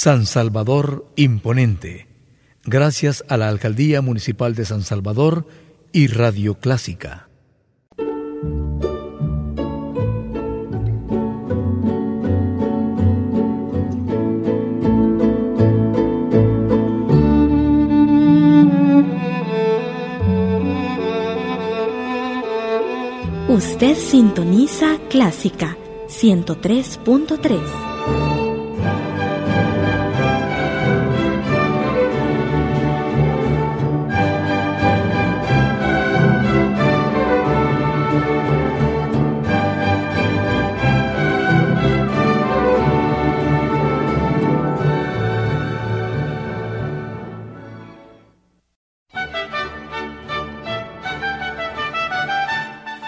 San Salvador Imponente, gracias a la Alcaldía Municipal de San Salvador y Radio Clásica. Usted sintoniza Clásica 103.3.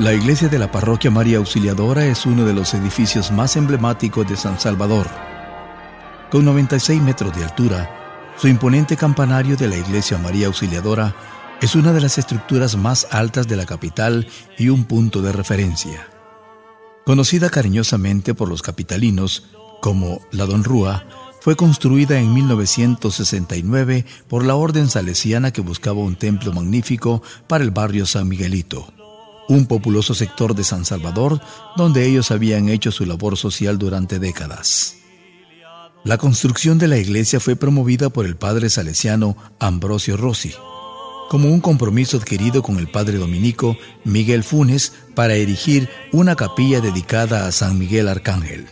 La iglesia de la parroquia María Auxiliadora es uno de los edificios más emblemáticos de San Salvador. Con 96 metros de altura, su imponente campanario de la iglesia María Auxiliadora es una de las estructuras más altas de la capital y un punto de referencia. Conocida cariñosamente por los capitalinos como la Don Rúa, fue construida en 1969 por la orden salesiana que buscaba un templo magnífico para el barrio San Miguelito un populoso sector de San Salvador donde ellos habían hecho su labor social durante décadas. La construcción de la iglesia fue promovida por el padre salesiano Ambrosio Rossi, como un compromiso adquirido con el padre dominico Miguel Funes para erigir una capilla dedicada a San Miguel Arcángel.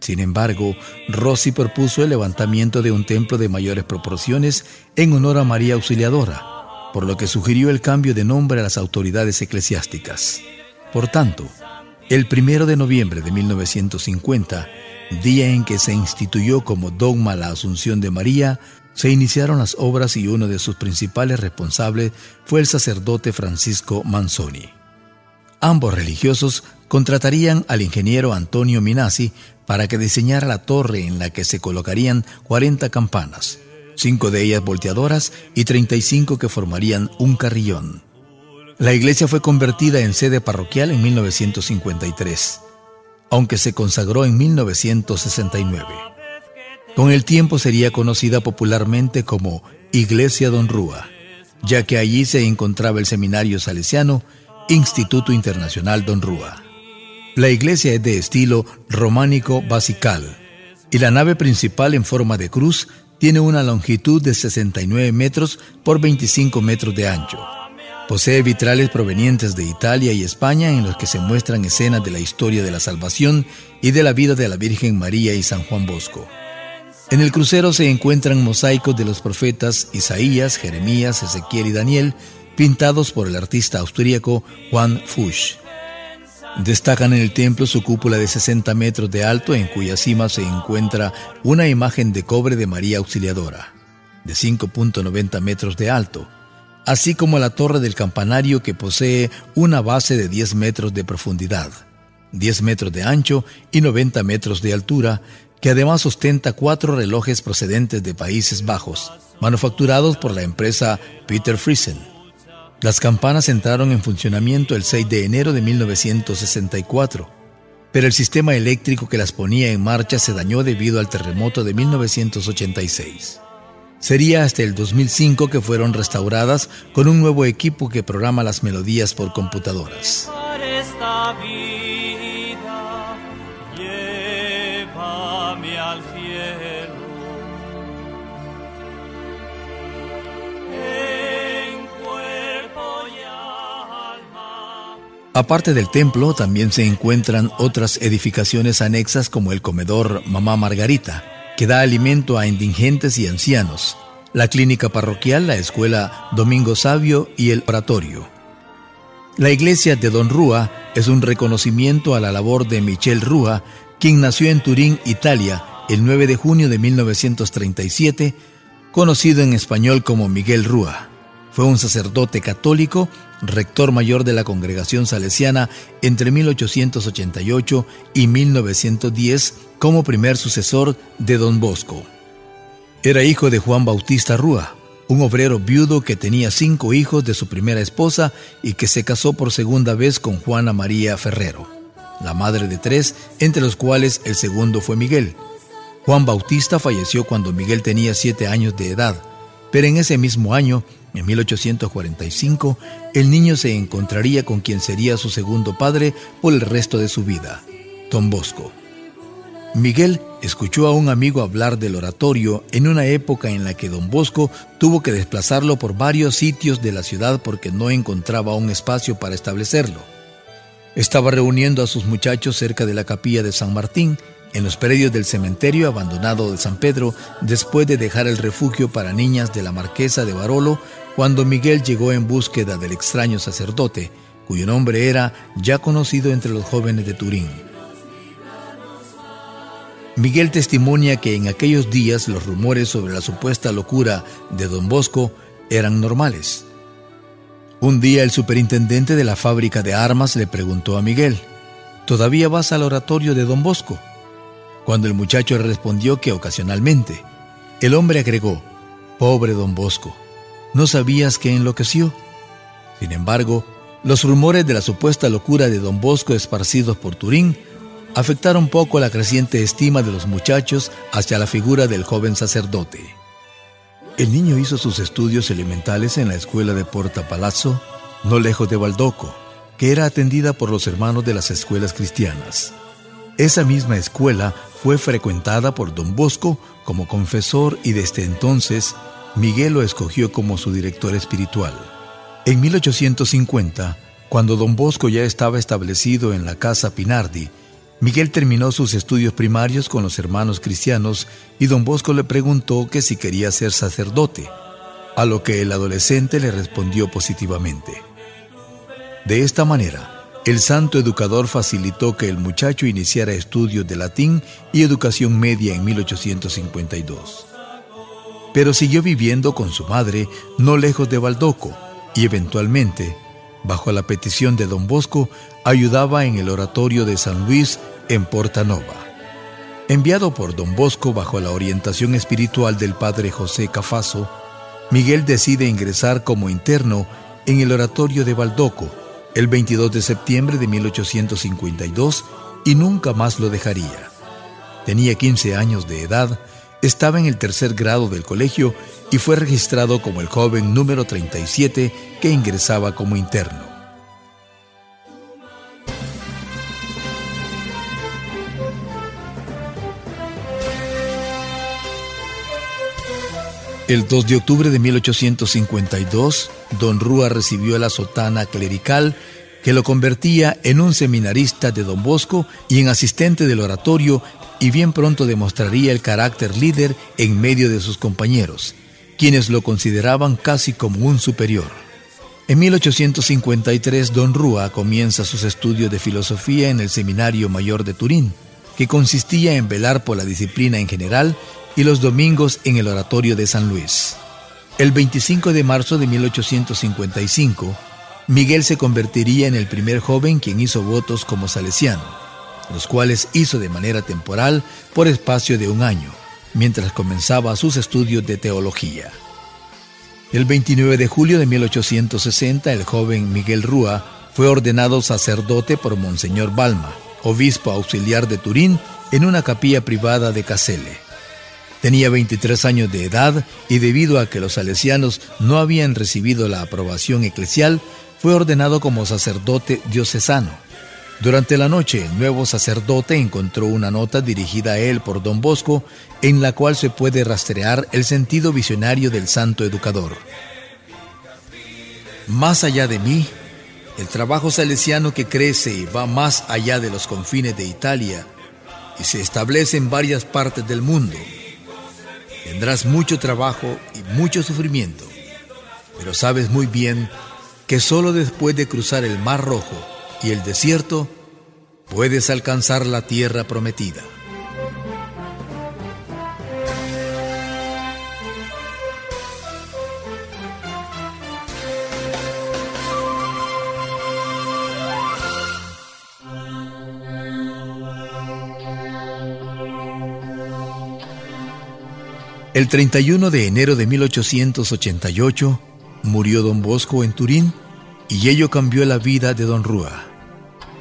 Sin embargo, Rossi propuso el levantamiento de un templo de mayores proporciones en honor a María Auxiliadora, por lo que sugirió el cambio de nombre a las autoridades eclesiásticas. Por tanto, el primero de noviembre de 1950, día en que se instituyó como dogma la Asunción de María, se iniciaron las obras y uno de sus principales responsables fue el sacerdote Francisco Manzoni. Ambos religiosos contratarían al ingeniero Antonio Minasi para que diseñara la torre en la que se colocarían 40 campanas, cinco de ellas volteadoras y 35 que formarían un carrillón. La iglesia fue convertida en sede parroquial en 1953, aunque se consagró en 1969. Con el tiempo sería conocida popularmente como Iglesia Don Rúa, ya que allí se encontraba el seminario salesiano Instituto Internacional Don Rúa. La iglesia es de estilo románico basical y la nave principal en forma de cruz tiene una longitud de 69 metros por 25 metros de ancho. Posee vitrales provenientes de Italia y España en los que se muestran escenas de la historia de la salvación y de la vida de la Virgen María y San Juan Bosco. En el crucero se encuentran mosaicos de los profetas Isaías, Jeremías, Ezequiel y Daniel, pintados por el artista austríaco Juan Fuchs. Destacan en el templo su cúpula de 60 metros de alto en cuya cima se encuentra una imagen de cobre de María Auxiliadora, de 5.90 metros de alto, así como la torre del campanario que posee una base de 10 metros de profundidad, 10 metros de ancho y 90 metros de altura, que además ostenta cuatro relojes procedentes de Países Bajos, manufacturados por la empresa Peter Friesen. Las campanas entraron en funcionamiento el 6 de enero de 1964, pero el sistema eléctrico que las ponía en marcha se dañó debido al terremoto de 1986. Sería hasta el 2005 que fueron restauradas con un nuevo equipo que programa las melodías por computadoras. Aparte del templo, también se encuentran otras edificaciones anexas como el comedor Mamá Margarita, que da alimento a indigentes y ancianos, la clínica parroquial, la escuela Domingo Sabio y el oratorio. La iglesia de Don Rúa es un reconocimiento a la labor de Michel Rúa, quien nació en Turín, Italia, el 9 de junio de 1937, conocido en español como Miguel Rúa. Fue un sacerdote católico, rector mayor de la congregación salesiana entre 1888 y 1910 como primer sucesor de don Bosco. Era hijo de Juan Bautista Rúa, un obrero viudo que tenía cinco hijos de su primera esposa y que se casó por segunda vez con Juana María Ferrero, la madre de tres, entre los cuales el segundo fue Miguel. Juan Bautista falleció cuando Miguel tenía siete años de edad, pero en ese mismo año, en 1845, el niño se encontraría con quien sería su segundo padre por el resto de su vida, Don Bosco. Miguel escuchó a un amigo hablar del oratorio en una época en la que don Bosco tuvo que desplazarlo por varios sitios de la ciudad porque no encontraba un espacio para establecerlo. Estaba reuniendo a sus muchachos cerca de la capilla de San Martín, en los predios del cementerio abandonado de San Pedro, después de dejar el refugio para niñas de la marquesa de Barolo, cuando Miguel llegó en búsqueda del extraño sacerdote, cuyo nombre era ya conocido entre los jóvenes de Turín. Miguel testimonia que en aquellos días los rumores sobre la supuesta locura de don Bosco eran normales. Un día el superintendente de la fábrica de armas le preguntó a Miguel, ¿todavía vas al oratorio de don Bosco? Cuando el muchacho respondió que ocasionalmente, el hombre agregó, pobre don Bosco, ¿no sabías que enloqueció? Sin embargo, los rumores de la supuesta locura de don Bosco esparcidos por Turín afectaron poco la creciente estima de los muchachos hacia la figura del joven sacerdote. El niño hizo sus estudios elementales en la escuela de Porta Palazzo, no lejos de Baldoco, que era atendida por los hermanos de las escuelas cristianas. Esa misma escuela fue frecuentada por don Bosco como confesor y desde entonces Miguel lo escogió como su director espiritual. En 1850, cuando don Bosco ya estaba establecido en la casa Pinardi, Miguel terminó sus estudios primarios con los hermanos cristianos y don Bosco le preguntó que si quería ser sacerdote, a lo que el adolescente le respondió positivamente. De esta manera, el santo educador facilitó que el muchacho iniciara estudios de latín y educación media en 1852. Pero siguió viviendo con su madre no lejos de Baldoco y eventualmente bajo la petición de don Bosco, ayudaba en el oratorio de San Luis en Portanova. Enviado por don Bosco bajo la orientación espiritual del padre José Cafaso, Miguel decide ingresar como interno en el oratorio de Baldoco el 22 de septiembre de 1852 y nunca más lo dejaría. Tenía 15 años de edad, estaba en el tercer grado del colegio y fue registrado como el joven número 37 que ingresaba como interno. El 2 de octubre de 1852, don Rúa recibió la sotana clerical que lo convertía en un seminarista de don Bosco y en asistente del oratorio y bien pronto demostraría el carácter líder en medio de sus compañeros, quienes lo consideraban casi como un superior. En 1853, don Rúa comienza sus estudios de filosofía en el Seminario Mayor de Turín, que consistía en velar por la disciplina en general y los domingos en el Oratorio de San Luis. El 25 de marzo de 1855, Miguel se convertiría en el primer joven quien hizo votos como salesiano, los cuales hizo de manera temporal por espacio de un año mientras comenzaba sus estudios de teología. El 29 de julio de 1860, el joven Miguel Rúa fue ordenado sacerdote por Monseñor Balma, obispo auxiliar de Turín, en una capilla privada de Casele. Tenía 23 años de edad y debido a que los salesianos no habían recibido la aprobación eclesial, fue ordenado como sacerdote diocesano. Durante la noche, el nuevo sacerdote encontró una nota dirigida a él por don Bosco, en la cual se puede rastrear el sentido visionario del santo educador. Más allá de mí, el trabajo salesiano que crece y va más allá de los confines de Italia y se establece en varias partes del mundo. Tendrás mucho trabajo y mucho sufrimiento, pero sabes muy bien que solo después de cruzar el Mar Rojo y el desierto, puedes alcanzar la tierra prometida. El 31 de enero de 1888 murió don Bosco en Turín y ello cambió la vida de don Rúa.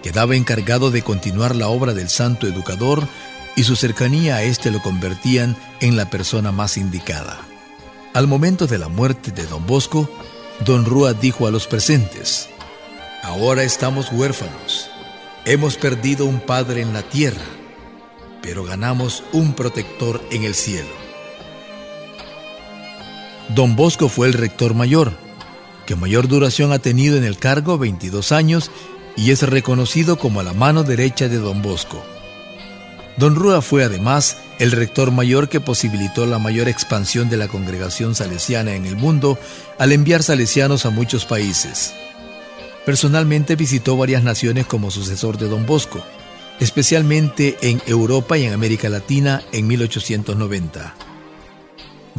Quedaba encargado de continuar la obra del santo educador y su cercanía a éste lo convertían en la persona más indicada. Al momento de la muerte de don Bosco, don Rúa dijo a los presentes, Ahora estamos huérfanos, hemos perdido un padre en la tierra, pero ganamos un protector en el cielo. Don Bosco fue el rector mayor, que mayor duración ha tenido en el cargo 22 años y es reconocido como la mano derecha de Don Bosco. Don Rúa fue además el rector mayor que posibilitó la mayor expansión de la congregación salesiana en el mundo al enviar salesianos a muchos países. Personalmente visitó varias naciones como sucesor de Don Bosco, especialmente en Europa y en América Latina en 1890.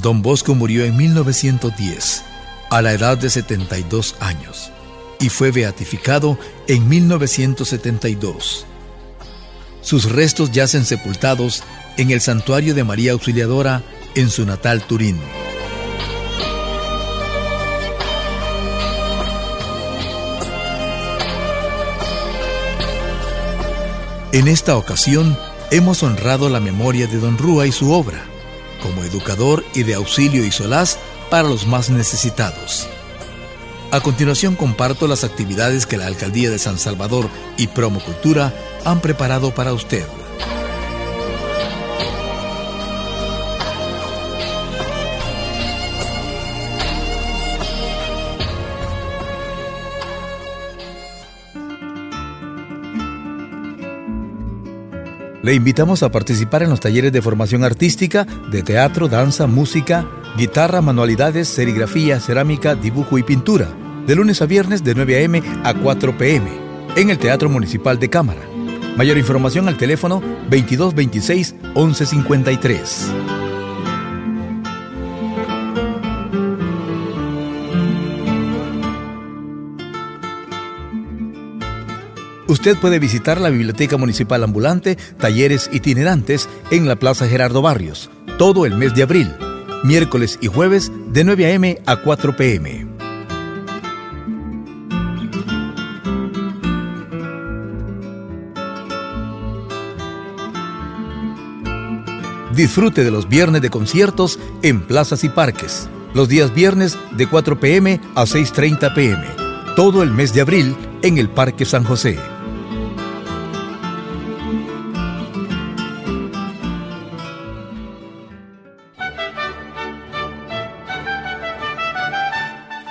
Don Bosco murió en 1910, a la edad de 72 años, y fue beatificado en 1972. Sus restos yacen sepultados en el santuario de María Auxiliadora en su natal Turín. En esta ocasión hemos honrado la memoria de Don Rúa y su obra, como educador y de auxilio y solaz para los más necesitados. A continuación comparto las actividades que la Alcaldía de San Salvador y Promocultura han preparado para usted. Le invitamos a participar en los talleres de formación artística de teatro, danza, música, guitarra, manualidades, serigrafía, cerámica, dibujo y pintura, de lunes a viernes de 9 a.m. a 4 p.m. en el Teatro Municipal de Cámara. Mayor información al teléfono 2226 1153. Usted puede visitar la Biblioteca Municipal Ambulante, talleres itinerantes en la Plaza Gerardo Barrios, todo el mes de abril, miércoles y jueves de 9 a.m. a 4 p.m. Disfrute de los viernes de conciertos en plazas y parques. Los días viernes de 4 p.m. a 6.30 p.m. Todo el mes de abril en el Parque San José.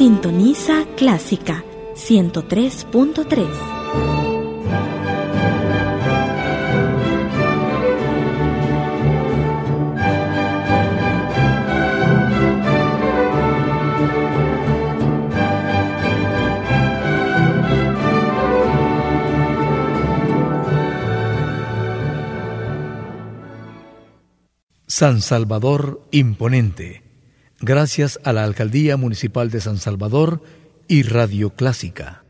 Sintoniza Clásica 103.3. San Salvador Imponente gracias a la Alcaldía Municipal de San Salvador y Radio Clásica.